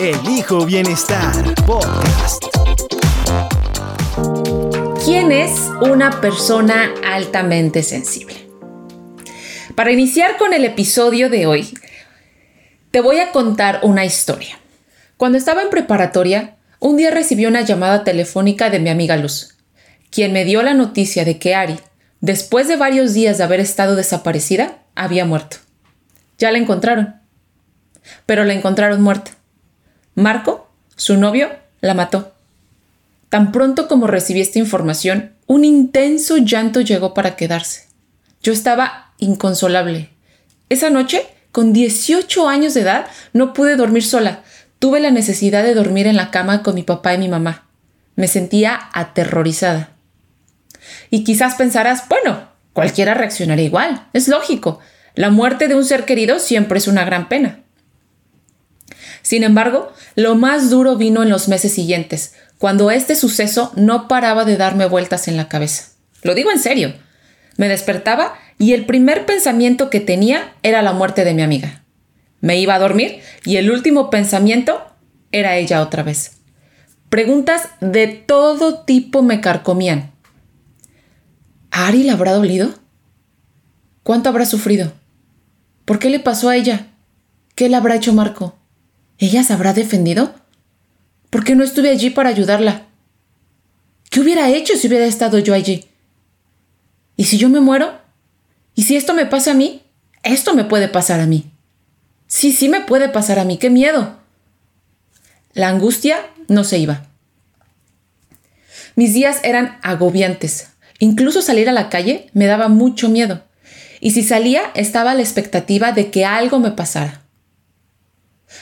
Elijo Bienestar Podcast. ¿Quién es una persona altamente sensible? Para iniciar con el episodio de hoy, te voy a contar una historia. Cuando estaba en preparatoria, un día recibí una llamada telefónica de mi amiga Luz, quien me dio la noticia de que Ari, después de varios días de haber estado desaparecida, había muerto. Ya la encontraron. Pero la encontraron muerta. Marco, su novio, la mató. Tan pronto como recibí esta información, un intenso llanto llegó para quedarse. Yo estaba inconsolable. Esa noche, con 18 años de edad, no pude dormir sola. Tuve la necesidad de dormir en la cama con mi papá y mi mamá. Me sentía aterrorizada. Y quizás pensarás, bueno, cualquiera reaccionaría igual. Es lógico. La muerte de un ser querido siempre es una gran pena. Sin embargo, lo más duro vino en los meses siguientes, cuando este suceso no paraba de darme vueltas en la cabeza. Lo digo en serio. Me despertaba y el primer pensamiento que tenía era la muerte de mi amiga. Me iba a dormir y el último pensamiento era ella otra vez. Preguntas de todo tipo me carcomían. ¿A Ari le habrá dolido? ¿Cuánto habrá sufrido? ¿Por qué le pasó a ella? ¿Qué le habrá hecho Marco? ¿Ella se habrá defendido? ¿Por qué no estuve allí para ayudarla? ¿Qué hubiera hecho si hubiera estado yo allí? ¿Y si yo me muero? ¿Y si esto me pasa a mí? Esto me puede pasar a mí. Sí, sí me puede pasar a mí. ¡Qué miedo! La angustia no se iba. Mis días eran agobiantes. Incluso salir a la calle me daba mucho miedo. Y si salía estaba a la expectativa de que algo me pasara.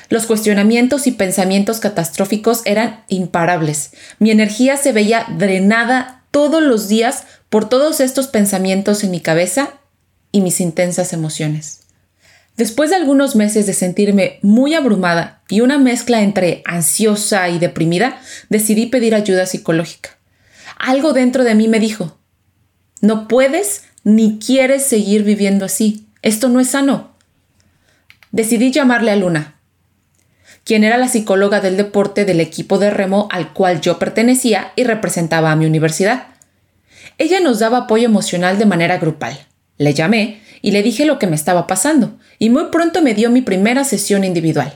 Los cuestionamientos y pensamientos catastróficos eran imparables. Mi energía se veía drenada todos los días por todos estos pensamientos en mi cabeza y mis intensas emociones. Después de algunos meses de sentirme muy abrumada y una mezcla entre ansiosa y deprimida, decidí pedir ayuda psicológica. Algo dentro de mí me dijo, no puedes ni quieres seguir viviendo así. Esto no es sano. Decidí llamarle a Luna, quien era la psicóloga del deporte del equipo de remo al cual yo pertenecía y representaba a mi universidad. Ella nos daba apoyo emocional de manera grupal. Le llamé y le dije lo que me estaba pasando, y muy pronto me dio mi primera sesión individual.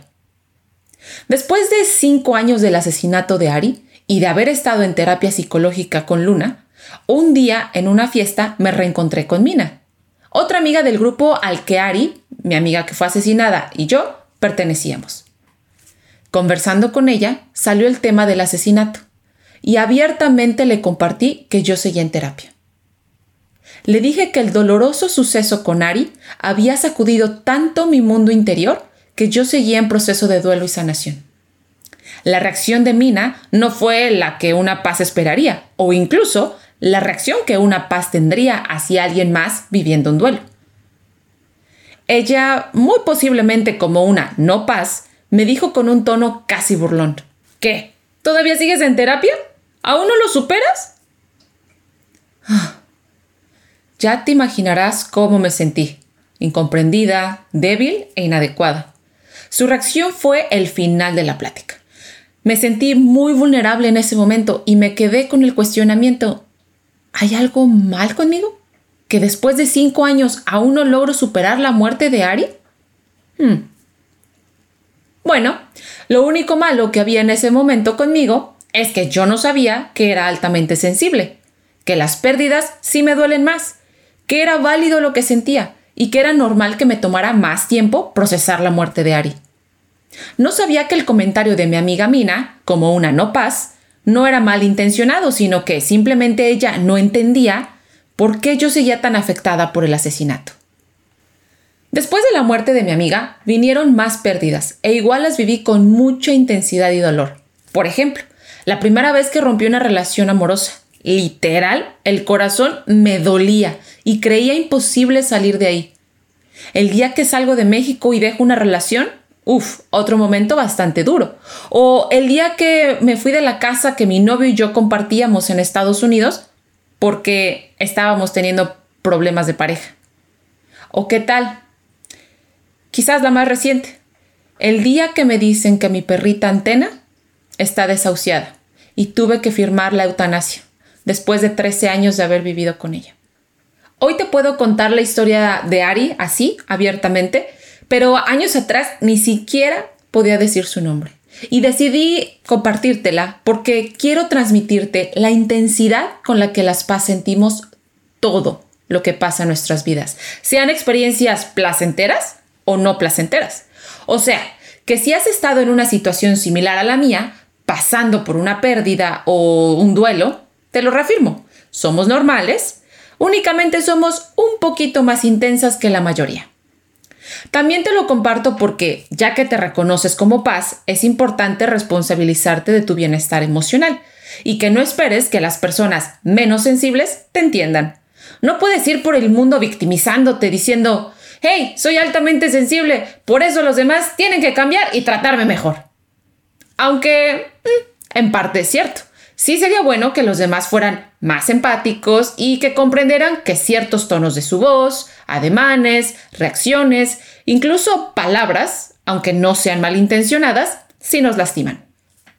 Después de cinco años del asesinato de Ari y de haber estado en terapia psicológica con Luna, un día en una fiesta me reencontré con Mina, otra amiga del grupo al que Ari, mi amiga que fue asesinada, y yo pertenecíamos. Conversando con ella, salió el tema del asesinato y abiertamente le compartí que yo seguía en terapia. Le dije que el doloroso suceso con Ari había sacudido tanto mi mundo interior que yo seguía en proceso de duelo y sanación. La reacción de Mina no fue la que una paz esperaría, o incluso la reacción que una paz tendría hacia alguien más viviendo un duelo. Ella, muy posiblemente como una no paz, me dijo con un tono casi burlón. ¿Qué? ¿Todavía sigues en terapia? ¿Aún no lo superas? Ya te imaginarás cómo me sentí, incomprendida, débil e inadecuada. Su reacción fue el final de la plática. Me sentí muy vulnerable en ese momento y me quedé con el cuestionamiento, ¿hay algo mal conmigo? ¿Que después de cinco años aún no logro superar la muerte de Ari? Hmm. Bueno, lo único malo que había en ese momento conmigo es que yo no sabía que era altamente sensible, que las pérdidas sí me duelen más, que era válido lo que sentía y que era normal que me tomara más tiempo procesar la muerte de Ari. No sabía que el comentario de mi amiga Mina, como una no paz, no era malintencionado, sino que simplemente ella no entendía por qué yo seguía tan afectada por el asesinato. Después de la muerte de mi amiga, vinieron más pérdidas e igual las viví con mucha intensidad y dolor. Por ejemplo, la primera vez que rompí una relación amorosa, literal, el corazón me dolía y creía imposible salir de ahí. El día que salgo de México y dejo una relación, uff, otro momento bastante duro. O el día que me fui de la casa que mi novio y yo compartíamos en Estados Unidos porque estábamos teniendo problemas de pareja. ¿O qué tal? Quizás la más reciente. El día que me dicen que mi perrita antena está desahuciada y tuve que firmar la eutanasia después de 13 años de haber vivido con ella. Hoy te puedo contar la historia de Ari así, abiertamente, pero años atrás ni siquiera podía decir su nombre. Y decidí compartírtela porque quiero transmitirte la intensidad con la que las paz sentimos todo lo que pasa en nuestras vidas, sean experiencias placenteras o no placenteras. O sea, que si has estado en una situación similar a la mía, pasando por una pérdida o un duelo, te lo reafirmo, somos normales, únicamente somos un poquito más intensas que la mayoría. También te lo comparto porque, ya que te reconoces como paz, es importante responsabilizarte de tu bienestar emocional y que no esperes que las personas menos sensibles te entiendan. No puedes ir por el mundo victimizándote diciendo, hey, soy altamente sensible, por eso los demás tienen que cambiar y tratarme mejor. Aunque, mm, en parte es cierto. Sí sería bueno que los demás fueran más empáticos y que comprenderan que ciertos tonos de su voz, ademanes, reacciones, incluso palabras, aunque no sean malintencionadas, sí nos lastiman.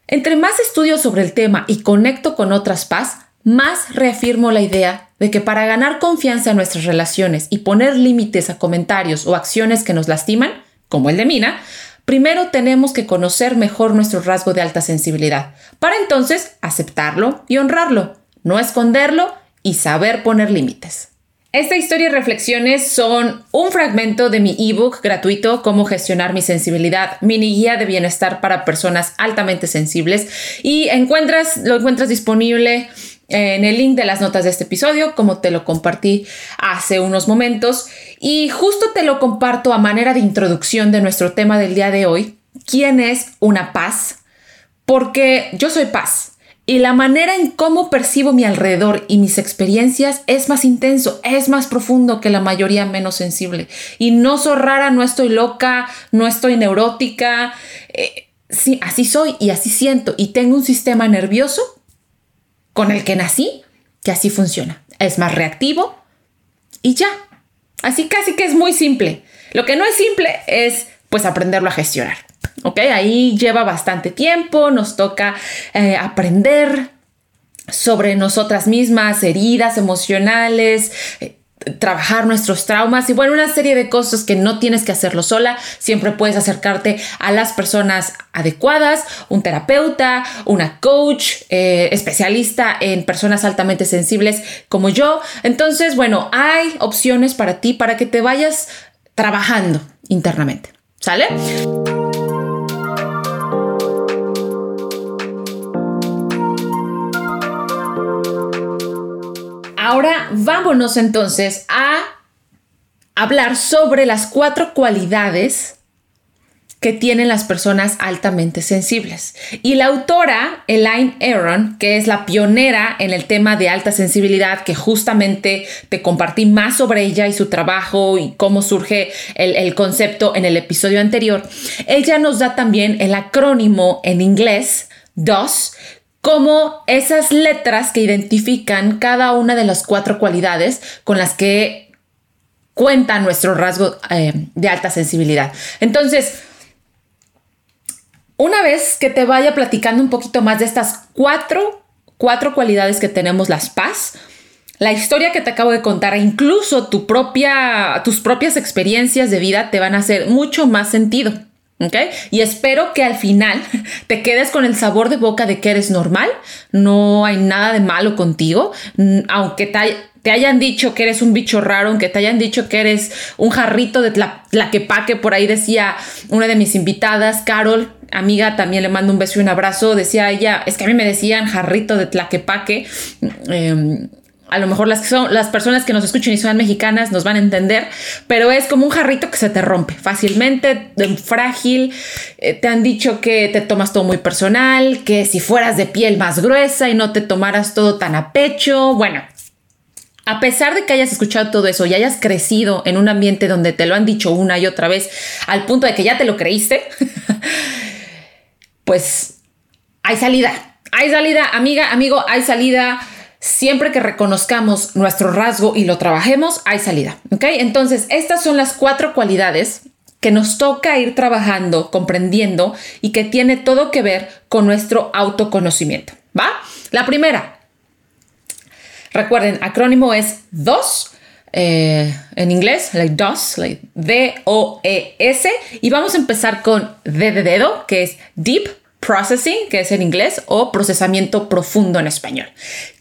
Entre más estudio sobre el tema y conecto con otras paz, más reafirmo la idea de que para ganar confianza en nuestras relaciones y poner límites a comentarios o acciones que nos lastiman, como el de Mina, primero tenemos que conocer mejor nuestro rasgo de alta sensibilidad, para entonces aceptarlo y honrarlo, no esconderlo y saber poner límites. Esta historia y reflexiones son un fragmento de mi ebook gratuito Cómo gestionar mi sensibilidad, mini guía de bienestar para personas altamente sensibles y encuentras lo encuentras disponible en el link de las notas de este episodio, como te lo compartí hace unos momentos. Y justo te lo comparto a manera de introducción de nuestro tema del día de hoy. ¿Quién es una paz? Porque yo soy paz. Y la manera en cómo percibo mi alrededor y mis experiencias es más intenso, es más profundo que la mayoría menos sensible. Y no soy rara, no estoy loca, no estoy neurótica. Eh, sí, así soy y así siento. Y tengo un sistema nervioso con el que nací, que así funciona. Es más reactivo y ya. Así casi que es muy simple. Lo que no es simple es pues aprenderlo a gestionar. ¿Ok? Ahí lleva bastante tiempo, nos toca eh, aprender sobre nosotras mismas, heridas emocionales, eh, trabajar nuestros traumas y bueno, una serie de cosas que no tienes que hacerlo sola. Siempre puedes acercarte a las personas adecuadas, un terapeuta, una coach, eh, especialista en personas altamente sensibles como yo. Entonces, bueno, hay opciones para ti para que te vayas trabajando internamente. ¿Sale? Ahora vámonos entonces a hablar sobre las cuatro cualidades que tienen las personas altamente sensibles. Y la autora, Elaine Aron, que es la pionera en el tema de alta sensibilidad, que justamente te compartí más sobre ella y su trabajo y cómo surge el concepto en el episodio anterior, ella nos da también el acrónimo en inglés DOS, como esas letras que identifican cada una de las cuatro cualidades con las que cuenta nuestro rasgo eh, de alta sensibilidad. Entonces, una vez que te vaya platicando un poquito más de estas cuatro, cuatro cualidades que tenemos las paz, la historia que te acabo de contar e incluso tus propias experiencias de vida te van a hacer mucho más sentido. ¿Ok? Y espero que al final te quedes con el sabor de boca de que eres normal, no hay nada de malo contigo, aunque te, hayan dicho que eres un bicho raro, aunque te hayan dicho que eres un jarrito de tlaquepaque, por ahí decía una de mis invitadas, Carol, amiga, también le mando un beso y un abrazo, decía ella, es que a mí me decían jarrito de tlaquepaque. Em, a lo mejor las, que son, las personas que nos escuchen y son mexicanas nos van a entender, pero es como un jarrito que se te rompe fácilmente, frágil. Eh, te han dicho que te tomas todo muy personal, que si fueras de piel más gruesa y no te tomaras todo tan a pecho. Bueno, a pesar de que hayas escuchado todo eso y hayas crecido en un ambiente donde te lo han dicho una y otra vez al punto de que ya te lo creíste, pues hay salida. Hay salida, amiga, amigo, hay salida siempre que reconozcamos nuestro rasgo y lo trabajemos, hay salida. ¿Ok? Entonces, estas son las cuatro cualidades que nos toca ir trabajando, comprendiendo y que tiene todo que ver con nuestro autoconocimiento. ¿Va? La primera. Recuerden, acrónimo es DOS. Eh, en inglés, like DOS, like D-O-E-S. Y vamos a empezar con D de dedo, que es Deep Processing, que es en inglés, o procesamiento profundo en español.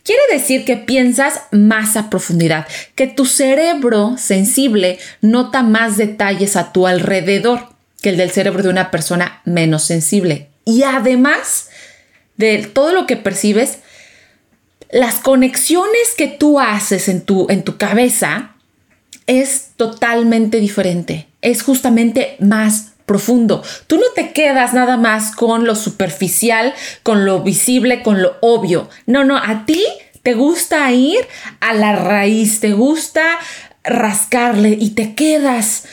Quiere decir que piensas más a profundidad, que tu cerebro sensible nota más detalles a tu alrededor que el del cerebro de una persona menos sensible. Y además de todo lo que percibes, las conexiones que tú haces en tu, en tu cabeza es totalmente diferente. Es justamente más profundo. Tú no te quedas nada más con lo superficial, con lo visible, con lo obvio. No, no, a ti te gusta ir a la raíz, te gusta rascarle y te quedas.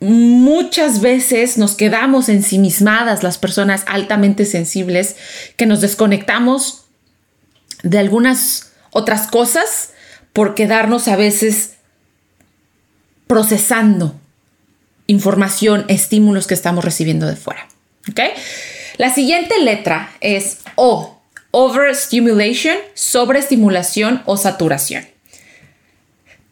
Muchas veces nos quedamos ensimismadas las personas altamente sensibles que nos desconectamos de algunas otras cosas por quedarnos a veces procesando información, estímulos que estamos recibiendo de fuera. ¿Ok? La siguiente letra es O, overstimulation, sobreestimulación o saturación.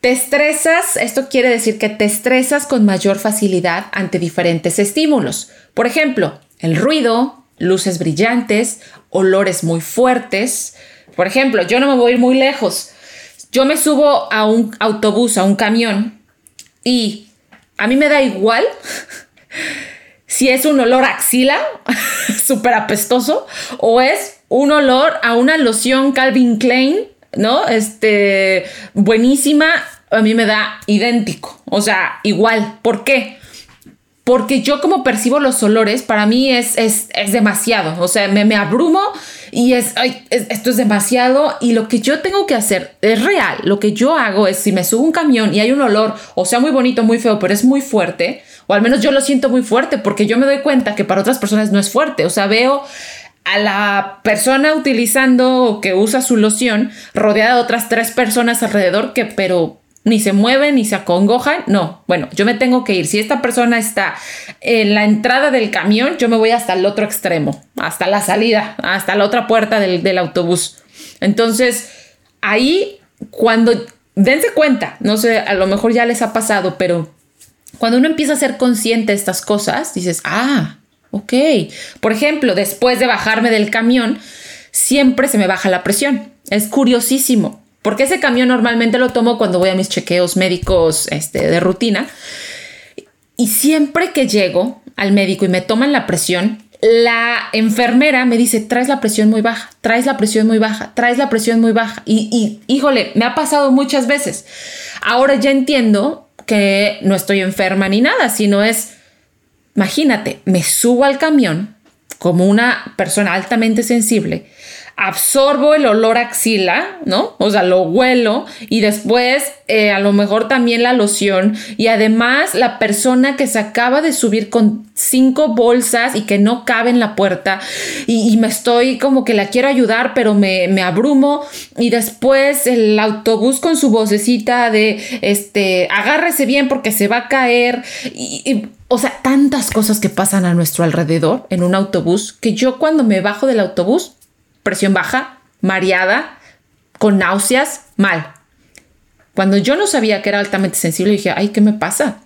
Te estresas, esto quiere decir que te estresas con mayor facilidad ante diferentes estímulos. Por ejemplo, el ruido, luces brillantes, olores muy fuertes. Por ejemplo, yo no me voy a ir muy lejos. Yo me subo a un autobús, a un camión y a mí me da igual si es un olor axila súper apestoso o es un olor a una loción Calvin Klein, ¿no? Este, buenísima, a mí me da idéntico, o sea, igual. ¿Por qué? Porque yo como percibo los olores, para mí es, es, demasiado, o sea, me, me abrumo y es, esto es demasiado y lo que yo tengo que hacer es real. Lo que yo hago es si me subo un camión y hay un olor, o sea, muy bonito, muy feo, pero es muy fuerte, o al menos yo lo siento muy fuerte porque yo me doy cuenta que para otras personas no es fuerte. O sea, veo a la persona utilizando o que usa su loción rodeada de otras tres personas alrededor que, pero ni se mueven, ni se acongojan. No, bueno, yo me tengo que ir. Si esta persona está en la entrada del camión, yo me voy hasta el otro extremo, hasta la salida, hasta la otra puerta del, autobús. Entonces, ahí, cuando dense cuenta, no sé, a lo mejor ya les ha pasado, pero cuando uno empieza a ser consciente de estas cosas, dices, ah, ok. Por ejemplo, después de bajarme del camión, siempre se me baja la presión. Es curiosísimo. Porque ese camión normalmente lo tomo cuando voy a mis chequeos médicos este, de rutina. Y siempre que llego al médico y me toman la presión, la enfermera me dice, traes la presión muy baja, traes la presión muy baja, traes la presión muy baja. Y, y híjole, me ha pasado muchas veces. Ahora ya entiendo que no estoy enferma ni nada, sino es, imagínate, me subo al camión como una persona altamente sensible absorbo el olor axila, ¿no? O sea, lo huelo y después eh, a lo mejor también la loción y además la persona que se acaba de subir con cinco bolsas y que no cabe en la puerta y, me estoy como que la quiero ayudar pero me, me, abrumo y después el autobús con su vocecita de este agárrese bien porque se va a caer y o sea, tantas cosas que pasan a nuestro alrededor en un autobús que yo cuando me bajo del autobús presión baja, mareada, con náuseas, mal. Cuando yo no sabía que era altamente sensible, dije, ay, ¿qué me pasa?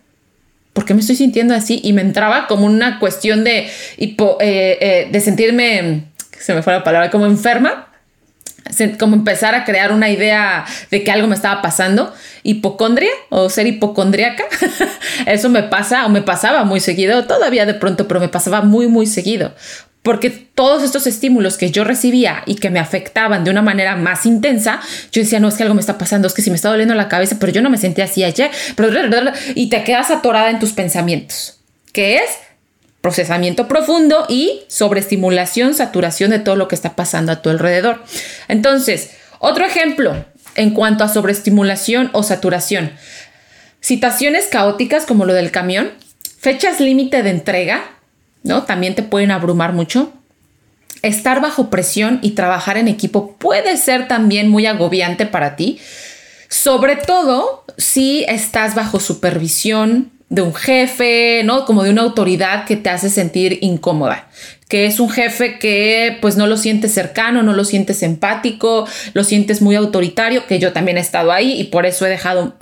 ¿Por qué me estoy sintiendo así? Y me entraba como una cuestión de, eh, eh, de sentirme, se me fue la palabra, como enferma, como empezar a crear una idea de que algo me estaba pasando, hipocondria o ser hipocondriaca. Eso me pasa o me pasaba muy seguido, todavía de pronto, pero me pasaba muy, muy seguido porque todos estos estímulos que yo recibía y que me afectaban de una manera más intensa, yo decía, no, es que algo me está pasando, es que si me está doliendo la cabeza, pero yo no me sentía así ayer, y te quedas atorada en tus pensamientos, que es procesamiento profundo y sobreestimulación, saturación de todo lo que está pasando a tu alrededor. Entonces, otro ejemplo en cuanto a sobreestimulación o saturación. Situaciones caóticas como lo del camión, fechas límite de entrega, ¿no? También te pueden abrumar mucho. Estar bajo presión y trabajar en equipo puede ser también muy agobiante para ti, sobre todo si estás bajo supervisión de un jefe, ¿no? Como de una autoridad que te hace sentir incómoda, que es un jefe que pues no lo sientes cercano, no lo sientes empático, lo sientes muy autoritario, que yo también he estado ahí y por eso he dejado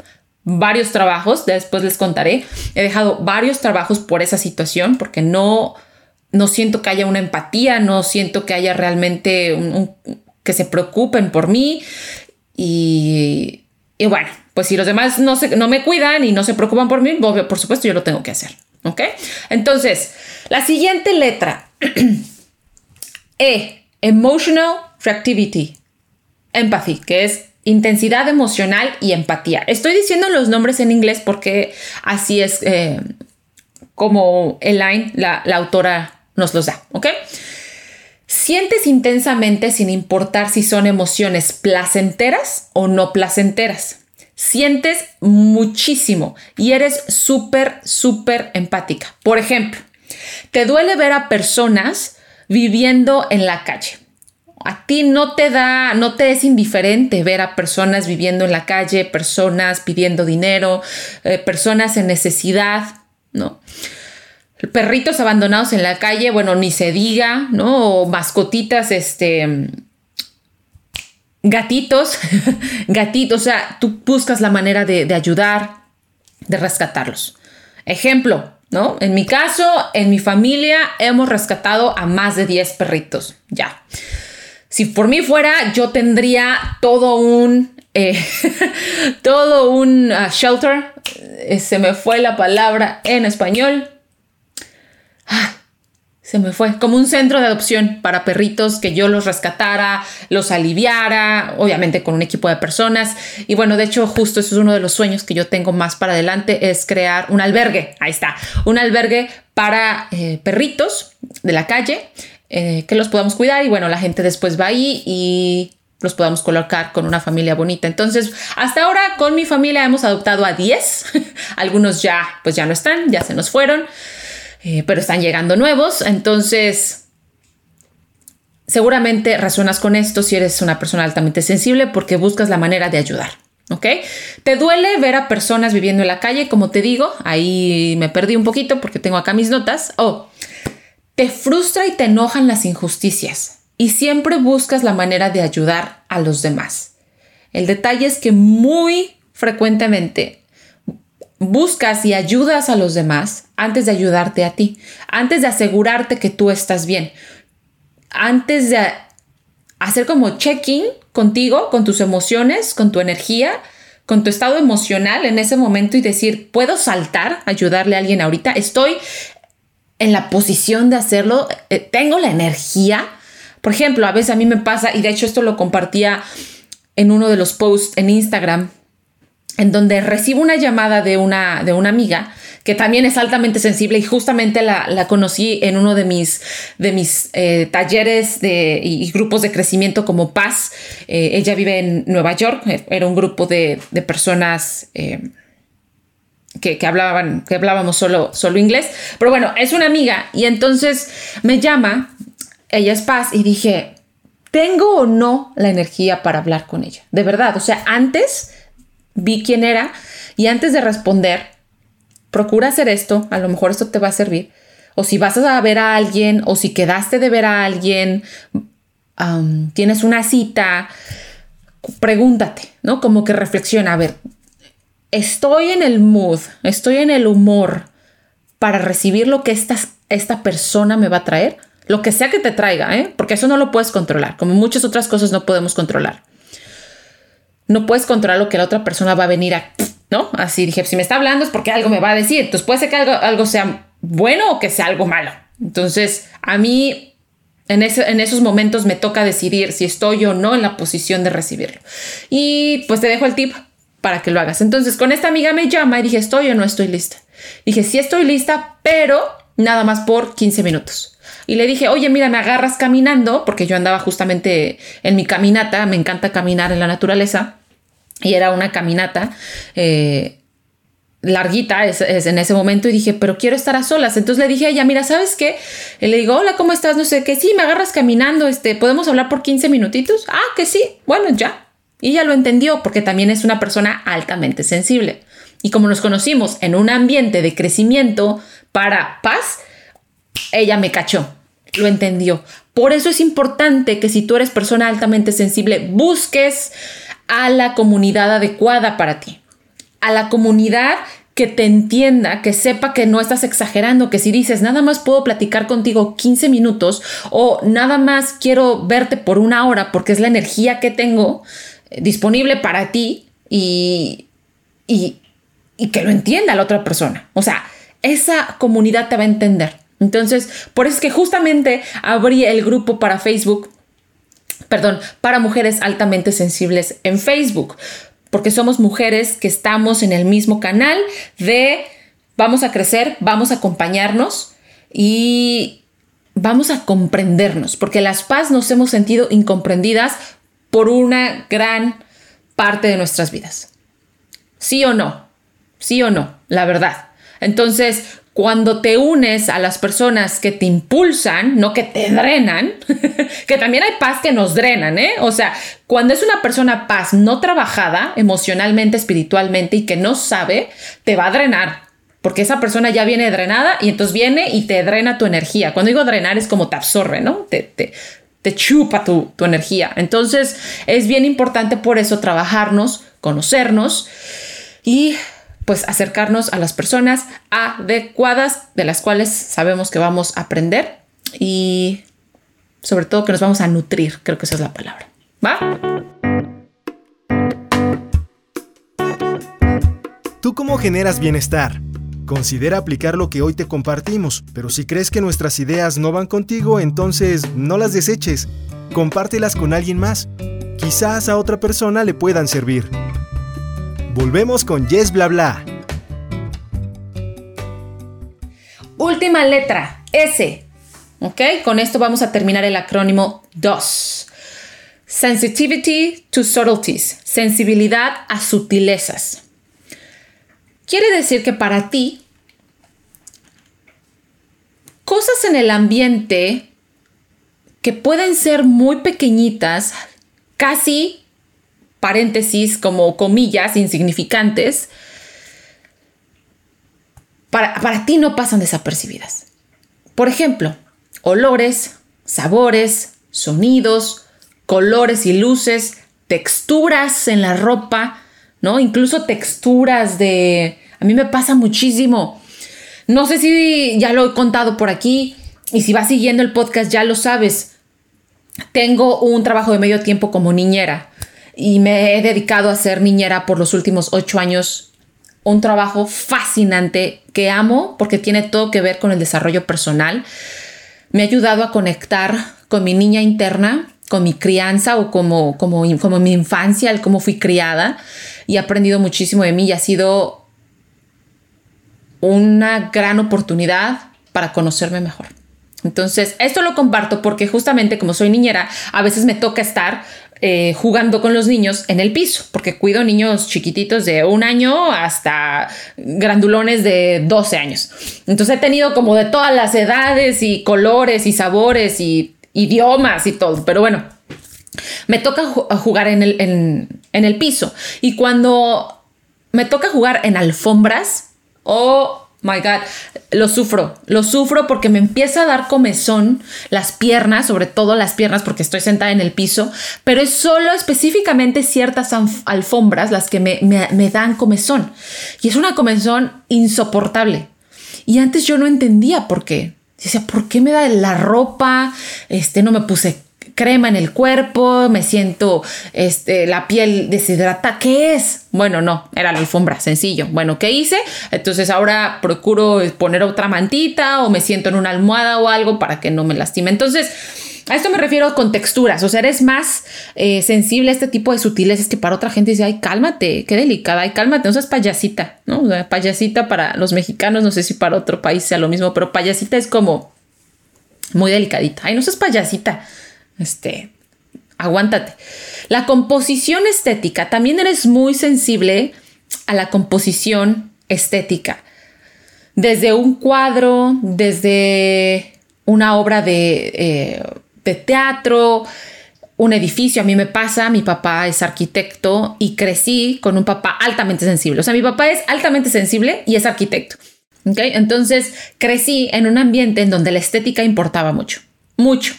varios trabajos, después les contaré, he dejado varios trabajos por esa situación, porque no, no siento que haya una empatía, no siento que haya realmente que se preocupen por mí y, y, bueno, pues si los demás no, se, no me cuidan y no se preocupan por mí, por supuesto yo lo tengo que hacer, ¿ok? Entonces, la siguiente letra, E, emotional reactivity, empathy, que es intensidad emocional y empatía. Estoy diciendo los nombres en inglés porque así es eh, como Elaine, la, la autora, nos los da, ¿ok? Sientes intensamente sin importar si son emociones placenteras o no placenteras. Sientes muchísimo y eres súper, súper empática. Por ejemplo, te duele ver a personas viviendo en la calle a ti no te da, no te es indiferente ver a personas viviendo en la calle, personas pidiendo dinero, eh, personas en necesidad, ¿no? Perritos abandonados en la calle, bueno, ni se diga, ¿no? O mascotitas, este, gatitos, gatitos, o sea, tú buscas la manera de, de ayudar, de rescatarlos. Ejemplo, ¿no? En mi caso, en mi familia, hemos rescatado a más de 10 perritos, ya. Si por mí fuera, yo tendría todo un, eh, todo un ah, shelter. Eh, se me fue la palabra en español. Ah, se me fue. Como un centro de adopción para perritos que yo los rescatara, los aliviara, obviamente con un equipo de personas. Y bueno, de hecho, justo eso es uno de los sueños que yo tengo más para adelante, es crear un albergue. Ahí está. Un albergue para eh, perritos de la calle eh, que los podamos cuidar y bueno, la gente después va ahí y los podamos colocar con una familia bonita. Entonces, hasta ahora con mi familia hemos adoptado a 10. Algunos ya, pues ya no están, ya se nos fueron, eh, pero están llegando nuevos. Entonces, seguramente resuenas con esto si eres una persona altamente sensible porque buscas la manera de ayudar. ¿Ok? ¿Te duele ver a personas viviendo en la calle? Como te digo, ahí me perdí un poquito porque tengo acá mis notas. Oh, te frustra y te enojan las injusticias y siempre buscas la manera de ayudar a los demás. El detalle es que muy frecuentemente buscas y ayudas a los demás antes de ayudarte a ti, antes de asegurarte que tú estás bien, antes de hacer como check-in contigo, con tus emociones, con tu energía, con tu estado emocional en ese momento y decir, ¿puedo saltar, ayudarle a alguien ahorita? Estoy en la posición de hacerlo, eh, tengo la energía. Por ejemplo, a veces a mí me pasa, y de hecho esto lo compartía en uno de los posts en Instagram, en donde recibo una llamada de una, de una amiga que también es altamente sensible y justamente la, conocí en uno de mis, de mis eh, talleres de, y, grupos de crecimiento como Paz. Eh, ella vive en Nueva York, era un grupo de, personas que, hablaban, que hablábamos solo, solo inglés. Pero bueno, es una amiga y entonces me llama, ella es Paz, y dije, ¿tengo o no la energía para hablar con ella? De verdad, o sea, antes vi quién era y antes de responder, procura hacer esto, a lo mejor esto te va a servir. O si vas a ver a alguien, o si quedaste de ver a alguien, tienes una cita, pregúntate, ¿no? Como que reflexiona, a ver, estoy en el mood, estoy en el humor para recibir lo que esta, esta persona me va a traer, lo que sea que te traiga, ¿eh? porque eso no lo puedes controlar, como muchas otras cosas no podemos controlar. No puedes controlar lo que la otra persona va a venir a, ¿no? Así dije, si me está hablando es porque algo me va a decir, entonces puede ser que algo, algo sea bueno o que sea algo malo. Entonces, a mí en, en, esos momentos me toca decidir si estoy o no en la posición de recibirlo. Y pues te dejo el tip para que lo hagas. Entonces, con esta amiga me llama y dije, ¿estoy o no estoy lista? Dije, sí estoy lista, pero nada más por 15 minutos. Y le dije, oye, mira, me agarras caminando, porque yo andaba justamente en mi caminata, me encanta caminar en la naturaleza, y era una caminata eh, larguita es, en ese momento y dije, pero quiero estar a solas. Entonces le dije a ella, mira, ¿sabes qué? Y le digo, hola, ¿cómo estás? No sé qué, sí, me agarras caminando, este, ¿podemos hablar por 15 minutitos? Ah, que sí, bueno, ya. Y ella lo entendió porque también es una persona altamente sensible. Y como nos conocimos en un ambiente de crecimiento para paz, ella me cachó, lo entendió. Por eso es importante que si tú eres persona altamente sensible, busques a la comunidad adecuada para ti a la comunidad que te entienda, que sepa que no estás exagerando, que si dices nada más puedo platicar contigo 15 minutos o nada más quiero verte por una hora porque es la energía que tengo disponible para ti y, y, y que lo entienda la otra persona. O sea, esa comunidad te va a entender. Entonces, por eso es que justamente abrí el grupo para Facebook, perdón, para mujeres altamente sensibles en Facebook, porque somos mujeres que estamos en el mismo canal de vamos a crecer, vamos a acompañarnos y vamos a comprendernos, porque las paz nos hemos sentido incomprendidas por una gran parte de nuestras vidas. ¿Sí o no? ¿Sí o no? La verdad. Entonces, cuando te unes a las personas que te impulsan, no que te drenan, que también hay paz que nos drenan, ¿eh? O sea, cuando es una persona paz no trabajada emocionalmente, espiritualmente y que no sabe, te va a drenar. Porque esa persona ya viene drenada y entonces viene y te drena tu energía. Cuando digo drenar es como te absorbe, ¿no? Te, te chupa tu, tu energía. Entonces es bien importante por eso trabajarnos, conocernos y pues acercarnos a las personas adecuadas de las cuales sabemos que vamos a aprender y sobre todo que nos vamos a nutrir, creo que esa es la palabra. ¿Va? ¿Tú cómo generas bienestar? Considera aplicar lo que hoy te compartimos, pero si crees que nuestras ideas no van contigo, entonces no las deseches. Compártelas con alguien más. Quizás a otra persona le puedan servir. Volvemos con Yes Bla Bla. Última letra, S. ¿Ok? Con esto vamos a terminar el acrónimo DOS. Sensitivity to subtleties. Sensibilidad a sutilezas. Quiere decir que para ti, cosas en el ambiente que pueden ser muy pequeñitas, casi paréntesis como comillas insignificantes, para, para ti no pasan desapercibidas. Por ejemplo, olores, sabores, sonidos, colores y luces, texturas en la ropa, ¿no? Incluso texturas de... A mí me pasa muchísimo. No sé si ya lo he contado por aquí y si vas siguiendo el podcast ya lo sabes. Tengo un trabajo de medio tiempo como niñera y me he dedicado a ser niñera por los últimos ocho años. Un trabajo fascinante que amo porque tiene todo que ver con el desarrollo personal. Me ha ayudado a conectar con mi niña interna, con mi crianza o como, como, como mi infancia, el cómo fui criada y he aprendido muchísimo de mí y ha sido una gran oportunidad para conocerme mejor. Entonces, esto lo comparto porque justamente como soy niñera, a veces me toca estar eh, jugando con los niños en el piso, porque cuido niños chiquititos de un año hasta grandulones de 12 años. Entonces he tenido como de todas las edades y colores y sabores y idiomas y todo, pero bueno, me toca jugar en el, en el piso. Y cuando me toca jugar en alfombras, o My God, lo sufro, lo sufro porque me empieza a dar comezón las piernas, sobre todo las piernas porque estoy sentada en el piso, pero es solo específicamente ciertas alfombras las que me, me dan comezón. Y es una comezón insoportable. Y antes yo no entendía por qué. Decía, ¿por qué me da la ropa? Este, no me puse crema en el cuerpo, me siento este, la piel deshidrata. ¿Qué es? Bueno, no, era la alfombra, sencillo. Bueno, ¿qué hice? Entonces ahora procuro poner otra mantita o me siento en una almohada o algo para que no me lastime. Entonces, A esto me refiero con texturas, o sea, eres más eh, sensible a este tipo de sutilezas que para otra gente dice, ay, cálmate, qué delicada, ay, cálmate, no seas payasita, ¿no? payasita para los mexicanos, no sé si para otro país sea lo mismo, pero payasita es como muy delicadita, ay, no seas payasita, este, aguántate. La composición estética, también eres muy sensible a la composición estética. Desde un cuadro, desde una obra de, eh, de teatro, un edificio, a mí me pasa, mi papá es arquitecto y crecí con un papá altamente sensible. O sea, mi papá es altamente sensible y es arquitecto. ¿okay? Entonces, crecí en un ambiente en donde la estética importaba mucho, mucho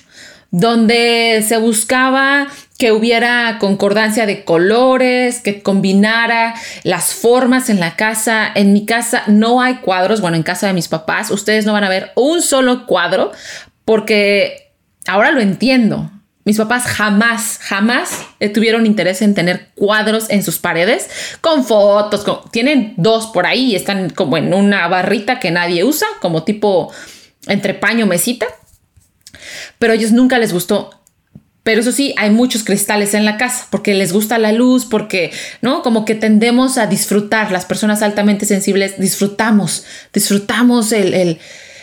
donde se buscaba que hubiera concordancia de colores, que combinara las formas en la casa. En mi casa no hay cuadros, bueno, en casa de mis papás ustedes no van a ver un solo cuadro porque ahora lo entiendo. Mis papás jamás, jamás tuvieron interés en tener cuadros en sus paredes con fotos. tienen dos por ahí, están como en una barrita que nadie usa, como tipo entre paño mesita pero a ellos nunca les gustó. Pero eso sí, hay muchos cristales en la casa porque les gusta la luz, porque, ¿no? Como que tendemos a disfrutar, las personas altamente sensibles disfrutamos, disfrutamos el,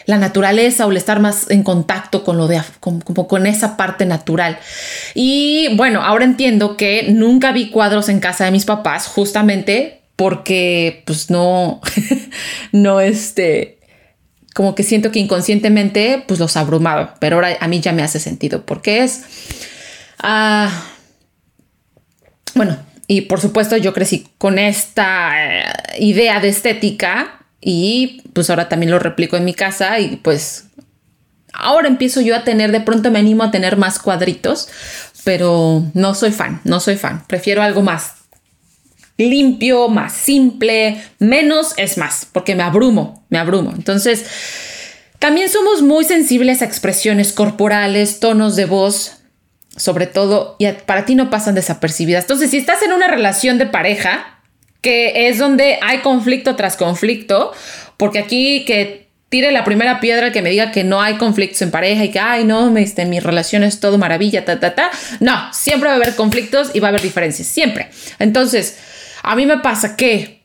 la naturaleza o el estar más en contacto con lo de, como, con esa parte natural. Y bueno, ahora entiendo que nunca vi cuadros en casa de mis papás justamente porque pues no, no este, como que siento que inconscientemente pues los abrumaba, pero ahora a mí ya me hace sentido porque es... Ah, bueno, y por supuesto yo crecí con esta eh, idea de estética y pues ahora también lo replico en mi casa y pues ahora empiezo yo a tener, de pronto me animo a tener más cuadritos, pero no soy fan, no soy fan, prefiero algo más limpio, más simple, menos es más, porque me abrumo, me abrumo. Entonces, también somos muy sensibles a expresiones corporales, tonos de voz, sobre todo, y para ti no pasan desapercibidas. Entonces, si estás en una relación de pareja, que es donde hay conflicto tras conflicto, porque aquí que tire la primera piedra que me diga que no hay conflictos en pareja y que, ay, no, este, mi relación es todo maravilla, ta, ta, ta. No, siempre va a haber conflictos y va a haber diferencias, siempre. Entonces, a mí me pasa que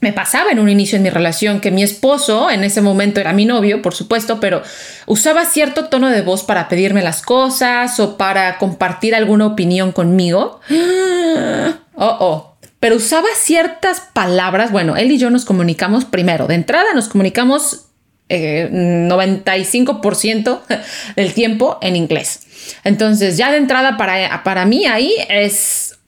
me pasaba en un inicio en mi relación que mi esposo, en ese momento era mi novio, por supuesto, pero usaba cierto tono de voz para pedirme las cosas o para compartir alguna opinión conmigo. Oh, oh. Pero usaba ciertas palabras. Bueno, él y yo nos comunicamos primero. De entrada nos comunicamos 95% eh, del tiempo en inglés. Entonces, ya de entrada para, para mí ahí es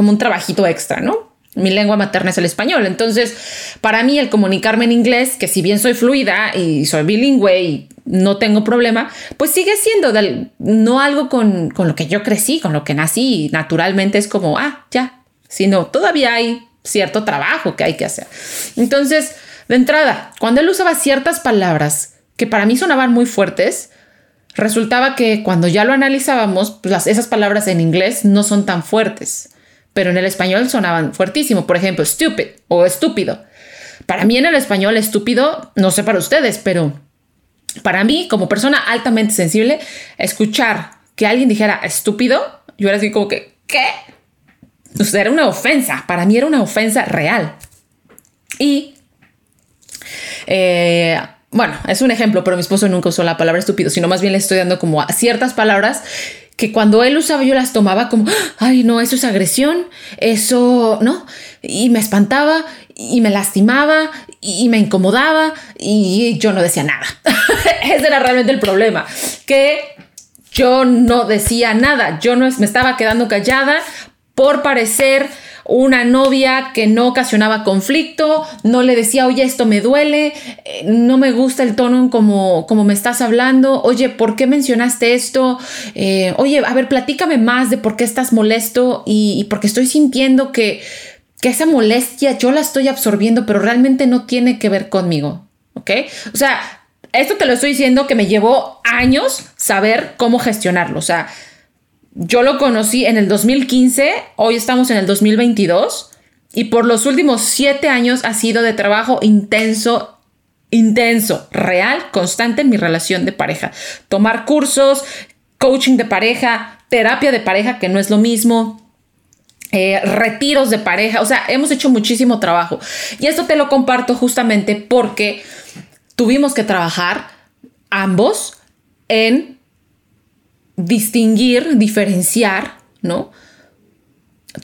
como un trabajito extra, ¿no? Mi lengua materna es el español. Entonces, para mí el comunicarme en inglés, que si bien soy fluida y soy bilingüe y no tengo problema, pues sigue siendo no algo con, con, lo que yo crecí, con lo que nací. Naturalmente es como, ah, ya, sino todavía hay cierto trabajo que hay que hacer. Entonces, de entrada, cuando él usaba ciertas palabras que para mí sonaban muy fuertes, resultaba que cuando ya lo analizábamos, pues esas palabras en inglés no son tan fuertes pero en el español sonaban fuertísimo. Por ejemplo, stupid o estúpido. Para mí en el español estúpido, no sé para ustedes, pero para mí como persona altamente sensible, escuchar que alguien dijera estúpido, yo era así como que, ¿qué? O era una ofensa. Para mí era una ofensa real. Y, eh, bueno, es un ejemplo, pero mi esposo nunca usó la palabra estúpido, sino más bien le estoy dando como a ciertas palabras que cuando él usaba yo las tomaba como, ay no, eso es agresión, eso, ¿no? Y me espantaba y me lastimaba y me incomodaba y yo no decía nada. Ese era realmente el problema, que yo no decía nada, yo no me estaba quedando callada por parecer una novia que no ocasionaba conflicto, no le decía, oye, esto me duele, eh, no me gusta el tono como, como me estás hablando, oye, ¿por qué mencionaste esto? Eh, oye, a ver, platícame más de por qué estás molesto y, y porque estoy sintiendo que, que esa molestia yo la estoy absorbiendo, pero realmente no tiene que ver conmigo, ¿ok? O sea, esto te lo estoy diciendo que me llevó años saber cómo gestionarlo, o sea, yo lo conocí en el 2015, hoy estamos en el 2022 y por los últimos siete años ha sido de trabajo intenso, intenso, real, constante en mi relación de pareja. Tomar cursos, coaching de pareja, terapia de pareja, que no es lo mismo. Eh, retiros de pareja, o sea, hemos hecho muchísimo trabajo. Y esto te lo comparto justamente porque tuvimos que trabajar ambos en distinguir, diferenciar, ¿no?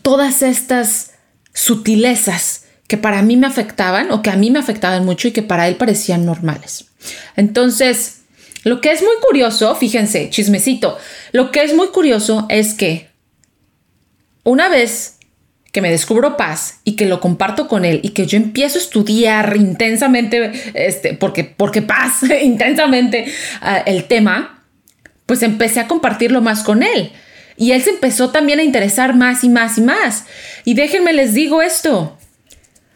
Todas estas sutilezas que para mí me afectaban o que a mí me afectaban mucho y que para él parecían normales. Entonces, lo que es muy curioso, fíjense, chismecito, lo que es muy curioso es que una vez que me descubro paz y que lo comparto con él y que yo empiezo a estudiar intensamente, este, porque, porque paz, intensamente ah, el tema, pues empecé a compartirlo más con él. Y él se empezó también a interesar más y más y más. Y déjenme les digo esto.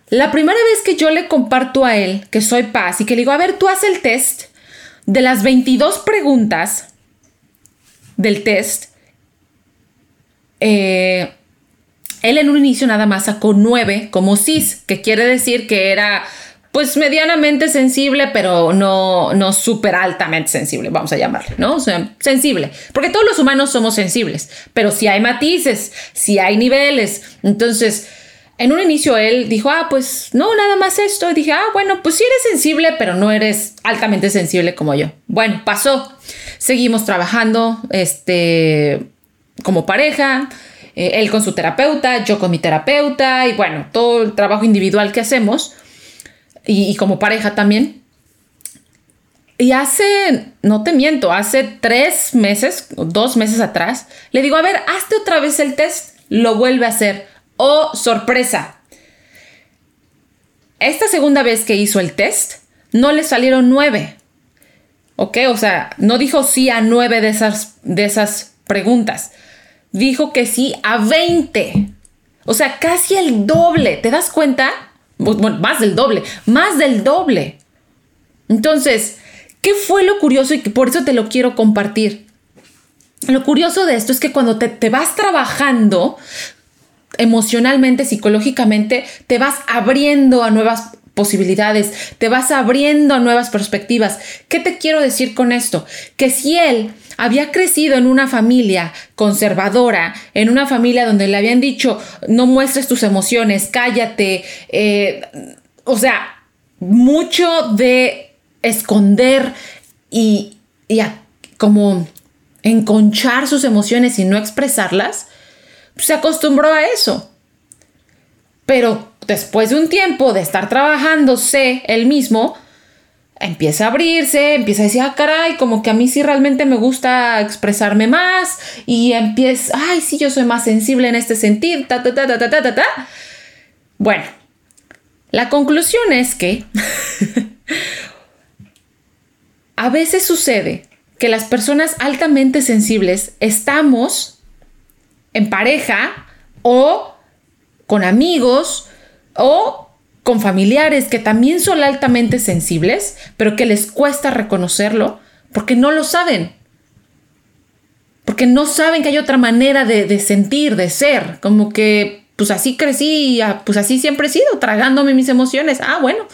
La primera vez que yo le comparto a él que soy paz y que le digo, a ver, tú haz el test, de las 22 preguntas del test, eh, él en un inicio nada más sacó 9 como cis, que quiere decir que era pues medianamente sensible, pero no, no súper altamente sensible, vamos a llamarle, ¿no? O sea, sensible. Porque todos los humanos somos sensibles, pero si hay matices, si hay niveles. Entonces, en un inicio él dijo, ah, pues no, nada más esto. Y dije, ah, bueno, pues sí eres sensible, pero no eres altamente sensible como yo. Bueno, pasó. Seguimos trabajando, este, como pareja. Eh, él con su terapeuta, yo con mi terapeuta y bueno, todo el trabajo individual que hacemos y, como pareja también. Y hace, no te miento, hace tres meses, dos meses atrás, le digo, a ver, hazte otra vez el test, lo vuelve a hacer. Oh, sorpresa. Esta segunda vez que hizo el test, no le salieron nueve. ¿Ok? O sea, no dijo sí a nueve de esas, de esas preguntas. Dijo que sí a 20. O sea, casi el doble. ¿Te das cuenta? Bueno, más del doble, más del doble. Entonces, ¿qué fue lo curioso y por eso te lo quiero compartir? Lo curioso de esto es que cuando te, te vas trabajando emocionalmente, psicológicamente, te vas abriendo a nuevas posibilidades, te vas abriendo nuevas perspectivas. ¿Qué te quiero decir con esto? Que si él había crecido en una familia conservadora, en una familia donde le habían dicho no muestres tus emociones, cállate, eh, o sea, mucho de esconder y, y como enconchar sus emociones y no expresarlas, se acostumbró a eso. Pero después de un tiempo de estar trabajándose él mismo, empieza a abrirse, empieza a decir, ah, caray, como que a mí sí realmente me gusta expresarme más y empieza, ay, sí, yo soy más sensible en este sentido, ta, ta, ta, ta, ta, ta, ta. Bueno, la conclusión es que a veces sucede que las personas altamente sensibles estamos en pareja o con amigos o con familiares que también son altamente sensibles, pero que les cuesta reconocerlo porque no lo saben. Porque no saben que hay otra manera de, sentir, de ser. Como que, pues así crecí, pues así siempre he sido, tragándome mis emociones. Ah, bueno.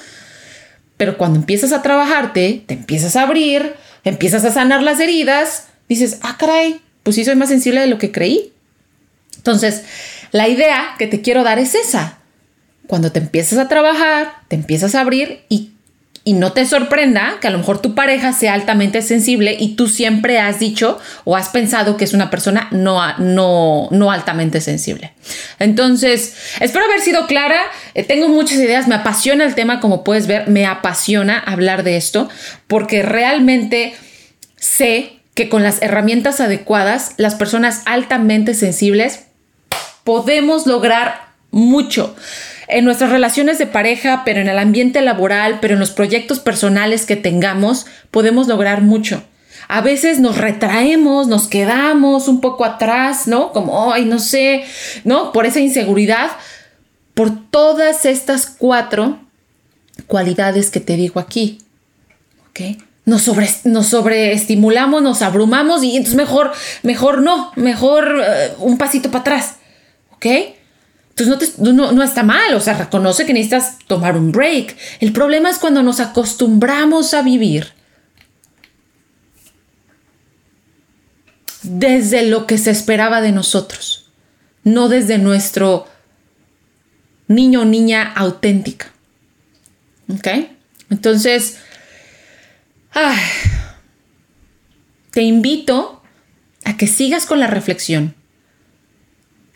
Pero cuando empiezas a trabajarte, te empiezas a abrir, empiezas a sanar las heridas, dices, ah, caray, pues sí soy más sensible de lo que creí. Entonces, la idea que te quiero dar es esa cuando te empiezas a trabajar, te empiezas a abrir y, no te sorprenda que a lo mejor tu pareja sea altamente sensible y tú siempre has dicho o has pensado que es una persona no, no, no altamente sensible. Entonces, espero haber sido clara. Eh, tengo muchas ideas, me apasiona el tema, como puedes ver, me apasiona hablar de esto porque realmente sé que con las herramientas adecuadas, las personas altamente sensibles podemos lograr mucho en nuestras relaciones de pareja, pero en el ambiente laboral, pero en los proyectos personales que tengamos, podemos lograr mucho. A veces nos retraemos, nos quedamos un poco atrás, ¿no? Como, ay, no sé, ¿no? Por esa inseguridad, por todas estas cuatro cualidades que te digo aquí, ¿ok? Nos, nos sobreestimulamos, nos abrumamos y entonces mejor, mejor no, mejor eh, un pasito para atrás, ¿ok? Entonces no, no, está mal, o sea, reconoce que necesitas tomar un break. El problema es cuando nos acostumbramos a vivir desde lo que se esperaba de nosotros, no desde nuestro niño o niña auténtica. ¿Ok? Entonces, te invito a que sigas con la reflexión,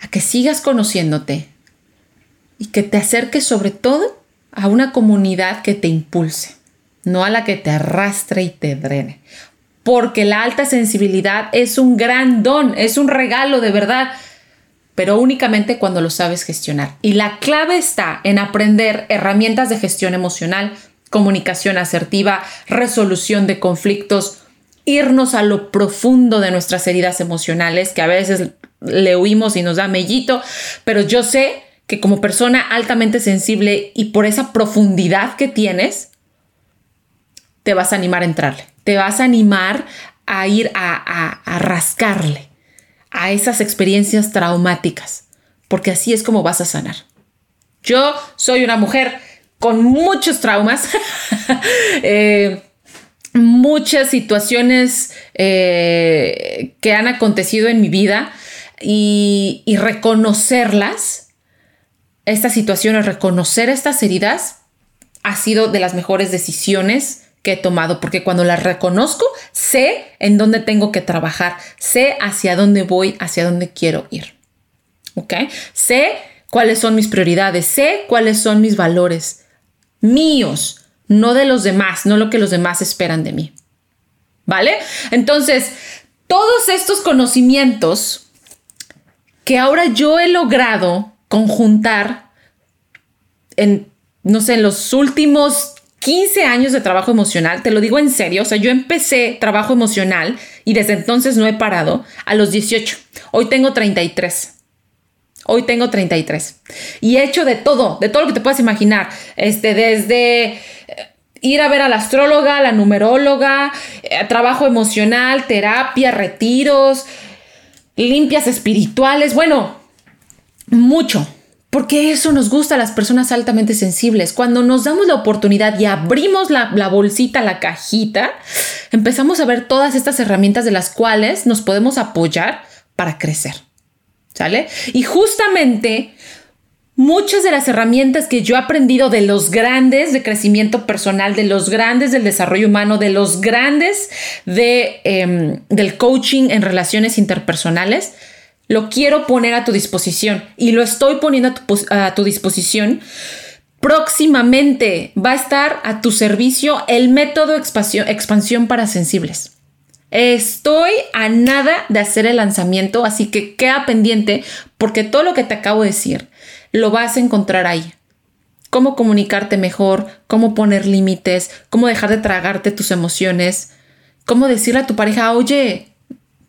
a que sigas conociéndote y que te acerques sobre todo a una comunidad que te impulse, no a la que te arrastre y te drene. Porque la alta sensibilidad es un gran don, es un regalo de verdad, pero únicamente cuando lo sabes gestionar. Y la clave está en aprender herramientas de gestión emocional, comunicación asertiva, resolución de conflictos, irnos a lo profundo de nuestras heridas emocionales, que a veces le huimos y nos da mellito, pero yo sé que como persona altamente sensible y por esa profundidad que tienes, te vas a animar a entrarle, te vas a animar a ir a, a rascarle a esas experiencias traumáticas, porque así es como vas a sanar. Yo soy una mujer con muchos traumas, eh, muchas situaciones eh, que han acontecido en mi vida y, y reconocerlas, estas situaciones, reconocer estas heridas, ha sido de las mejores decisiones que he tomado, porque cuando las reconozco, sé en dónde tengo que trabajar, sé hacia dónde voy, hacia dónde quiero ir. ¿Ok? Sé cuáles son mis prioridades, sé cuáles son mis valores, míos, no de los demás, no lo que los demás esperan de mí. ¿Vale? Entonces, todos estos conocimientos que ahora yo he logrado conjuntar en, no sé, en los últimos 15 años de trabajo emocional, te lo digo en serio, o sea, yo empecé trabajo emocional y desde entonces no he parado a los 18. Hoy tengo 33. Hoy tengo 33. Y he hecho de todo, de todo lo que te puedas imaginar. Este, desde eh, ir a ver a la astróloga, la numeróloga, eh, trabajo emocional, terapia, retiros, limpias espirituales. Bueno, mucho. Porque eso nos gusta a las personas altamente sensibles. Cuando nos damos la oportunidad y abrimos la, la, bolsita, la cajita, empezamos a ver todas estas herramientas de las cuales nos podemos apoyar para crecer. ¿Sale? Y justamente muchas de las herramientas que yo he aprendido de los grandes de crecimiento personal, de los grandes del desarrollo humano, de los grandes de, eh, del coaching en relaciones interpersonales, lo quiero poner a tu disposición y lo estoy poniendo a tu, a tu disposición. Próximamente va a estar a tu servicio el método expansión, expansión para sensibles. Estoy a nada de hacer el lanzamiento, así que queda pendiente porque todo lo que te acabo de decir lo vas a encontrar ahí. Cómo comunicarte mejor, cómo poner límites, cómo dejar de tragarte tus emociones, cómo decirle a tu pareja, oye,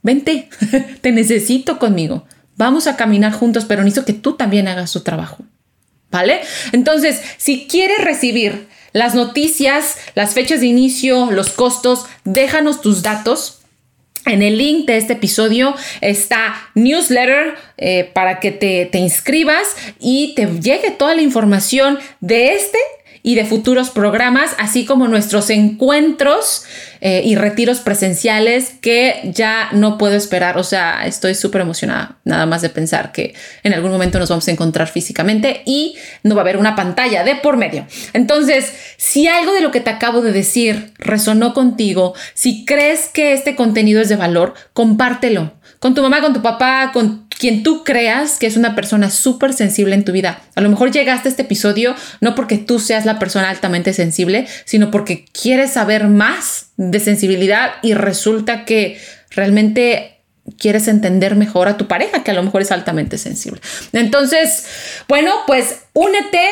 vente, te necesito conmigo. Vamos a caminar juntos, pero necesito que tú también hagas tu trabajo. ¿Vale? Entonces, si quieres recibir las noticias, las fechas de inicio, los costos, déjanos tus datos. En el link de este episodio está newsletter eh, para que te, te inscribas y te llegue toda la información de este y de futuros programas, así como nuestros encuentros eh, y retiros presenciales que ya no puedo esperar. O sea, estoy súper emocionada nada más de pensar que en algún momento nos vamos a encontrar físicamente y no va a haber una pantalla de por medio. Entonces, si algo de lo que te acabo de decir resonó contigo, si crees que este contenido es de valor, compártelo con tu mamá, con tu papá, con quien tú creas que es una persona súper sensible en tu vida. A lo mejor llegaste a este episodio no porque tú seas la persona altamente sensible, sino porque quieres saber más de sensibilidad y resulta que realmente quieres entender mejor a tu pareja, que a lo mejor es altamente sensible. Entonces, bueno, pues únete,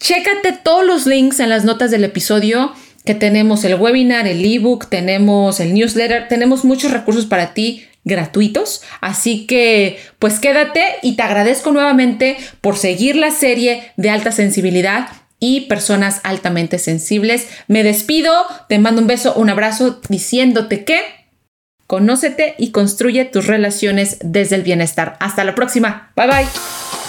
chécate todos los links en las notas del episodio que tenemos el webinar, el ebook, tenemos el newsletter, tenemos muchos recursos para ti gratuitos. Así que pues quédate y te agradezco nuevamente por seguir la serie de alta sensibilidad y personas altamente sensibles. Me despido, te mando un beso, un abrazo diciéndote que conócete y construye tus relaciones desde el bienestar. Hasta la próxima. Bye bye.